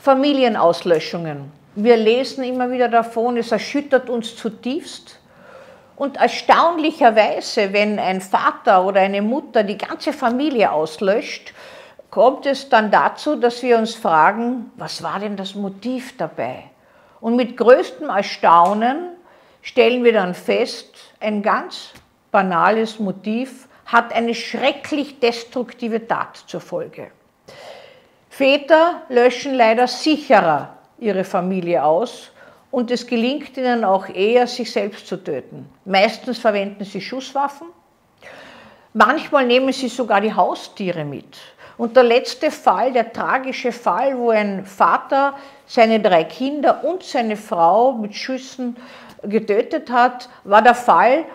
Familienauslöschungen. Wir lesen immer wieder davon, es erschüttert uns zutiefst. Und erstaunlicherweise, wenn ein Vater oder eine Mutter die ganze Familie auslöscht, kommt es dann dazu, dass wir uns fragen, was war denn das Motiv dabei? Und mit größtem Erstaunen stellen wir dann fest, ein ganz banales Motiv hat eine schrecklich destruktive Tat zur Folge. Väter löschen leider sicherer ihre Familie aus und es gelingt ihnen auch eher, sich selbst zu töten. Meistens verwenden sie Schusswaffen, manchmal nehmen sie sogar die Haustiere mit. Und der letzte Fall, der tragische Fall, wo ein Vater seine drei Kinder und seine Frau mit Schüssen getötet hat, war der Fall,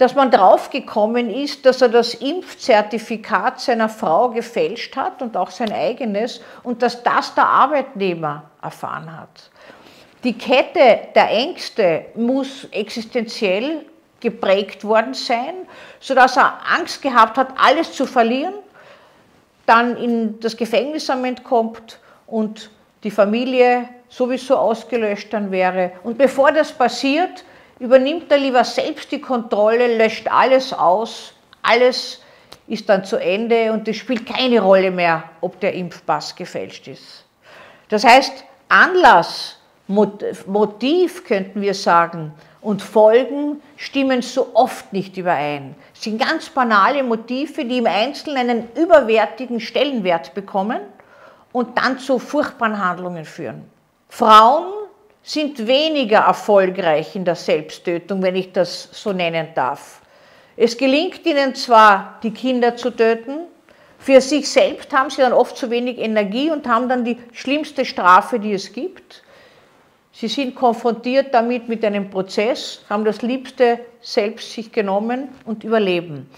dass man draufgekommen ist, dass er das Impfzertifikat seiner Frau gefälscht hat und auch sein eigenes und dass das der Arbeitnehmer erfahren hat. Die Kette der Ängste muss existenziell geprägt worden sein, sodass er Angst gehabt hat, alles zu verlieren, dann in das Gefängnisament kommt und die Familie sowieso ausgelöscht dann wäre. Und bevor das passiert, übernimmt er lieber selbst die Kontrolle, löscht alles aus, alles ist dann zu Ende und es spielt keine Rolle mehr, ob der Impfpass gefälscht ist. Das heißt, Anlass, Motiv könnten wir sagen und Folgen stimmen so oft nicht überein. Es sind ganz banale Motive, die im Einzelnen einen überwertigen Stellenwert bekommen und dann zu furchtbaren Handlungen führen. Frauen sind weniger erfolgreich in der Selbsttötung, wenn ich das so nennen darf. Es gelingt ihnen zwar, die Kinder zu töten, für sich selbst haben sie dann oft zu wenig Energie und haben dann die schlimmste Strafe, die es gibt. Sie sind konfrontiert damit mit einem Prozess, haben das Liebste selbst sich genommen und überleben.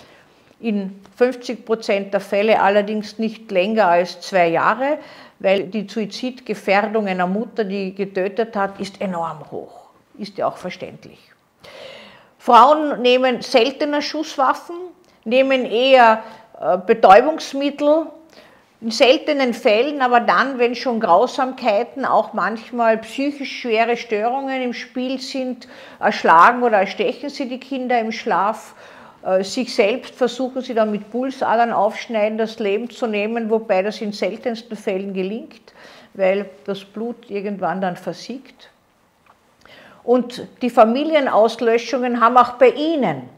In 50 Prozent der Fälle allerdings nicht länger als zwei Jahre, weil die Suizidgefährdung einer Mutter, die getötet hat, ist enorm hoch. Ist ja auch verständlich. Frauen nehmen seltener Schusswaffen, nehmen eher äh, Betäubungsmittel, in seltenen Fällen, aber dann, wenn schon Grausamkeiten, auch manchmal psychisch schwere Störungen im Spiel sind, erschlagen oder erstechen sie die Kinder im Schlaf. Äh, sich selbst versuchen sie dann mit Pulsadern aufschneiden, das Leben zu nehmen, wobei das in seltensten Fällen gelingt, weil das Blut irgendwann dann versiegt. Und die Familienauslöschungen haben auch bei ihnen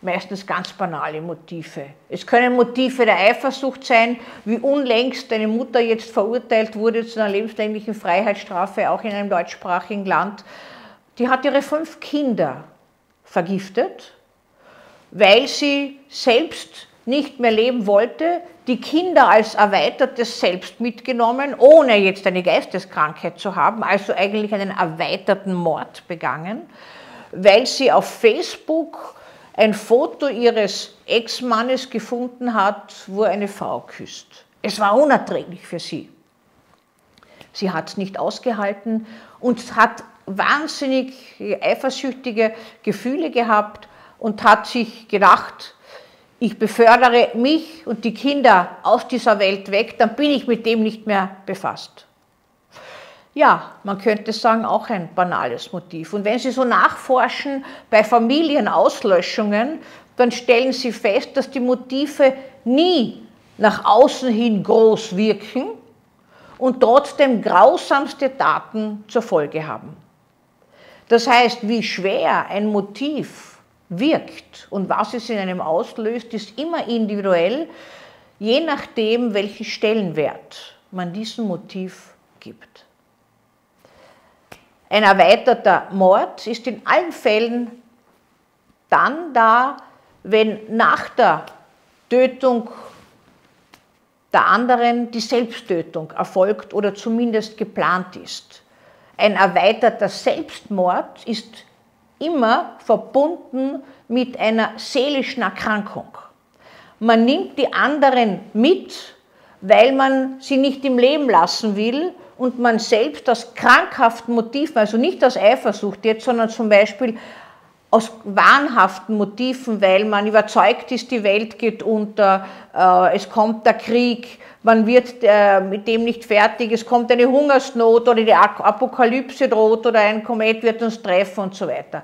meistens ganz banale Motive. Es können Motive der Eifersucht sein, wie unlängst eine Mutter jetzt verurteilt wurde zu einer lebenslänglichen Freiheitsstrafe, auch in einem deutschsprachigen Land. Die hat ihre fünf Kinder vergiftet, weil sie selbst nicht mehr leben wollte, die Kinder als erweitertes Selbst mitgenommen, ohne jetzt eine Geisteskrankheit zu haben, also eigentlich einen erweiterten Mord begangen, weil sie auf Facebook ein Foto ihres Ex-Mannes gefunden hat, wo eine Frau küsst. Es war unerträglich für sie. Sie hat es nicht ausgehalten und hat wahnsinnig eifersüchtige Gefühle gehabt und hat sich gedacht, ich befördere mich und die Kinder aus dieser Welt weg, dann bin ich mit dem nicht mehr befasst. Ja, man könnte sagen, auch ein banales Motiv. Und wenn Sie so nachforschen bei Familienauslöschungen, dann stellen Sie fest, dass die Motive nie nach außen hin groß wirken und trotzdem grausamste Taten zur Folge haben. Das heißt, wie schwer ein Motiv wirkt und was es in einem auslöst, ist immer individuell, je nachdem, welchen Stellenwert man diesem Motiv gibt. Ein erweiterter Mord ist in allen Fällen dann da, wenn nach der Tötung der anderen die Selbsttötung erfolgt oder zumindest geplant ist. Ein erweiterter Selbstmord ist immer verbunden mit einer seelischen Erkrankung. Man nimmt die anderen mit, weil man sie nicht im Leben lassen will und man selbst aus krankhaften Motiven, also nicht aus Eifersucht jetzt, sondern zum Beispiel aus wahnhaften Motiven, weil man überzeugt ist, die Welt geht unter, äh, es kommt der Krieg, man wird äh, mit dem nicht fertig, es kommt eine Hungersnot oder die Apokalypse droht oder ein Komet wird uns treffen und so weiter.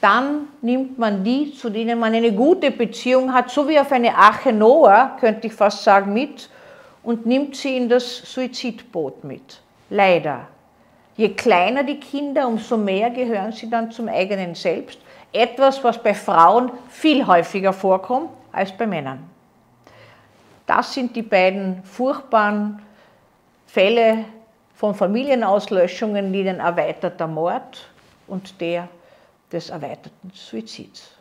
Dann nimmt man die, zu denen man eine gute Beziehung hat, so wie auf eine Arche Noah, könnte ich fast sagen, mit und nimmt sie in das Suizidboot mit. Leider. Je kleiner die Kinder, umso mehr gehören sie dann zum eigenen Selbst. Etwas, was bei Frauen viel häufiger vorkommt als bei Männern. Das sind die beiden furchtbaren Fälle von Familienauslöschungen, die den erweiterter Mord und der des erweiterten Suizids.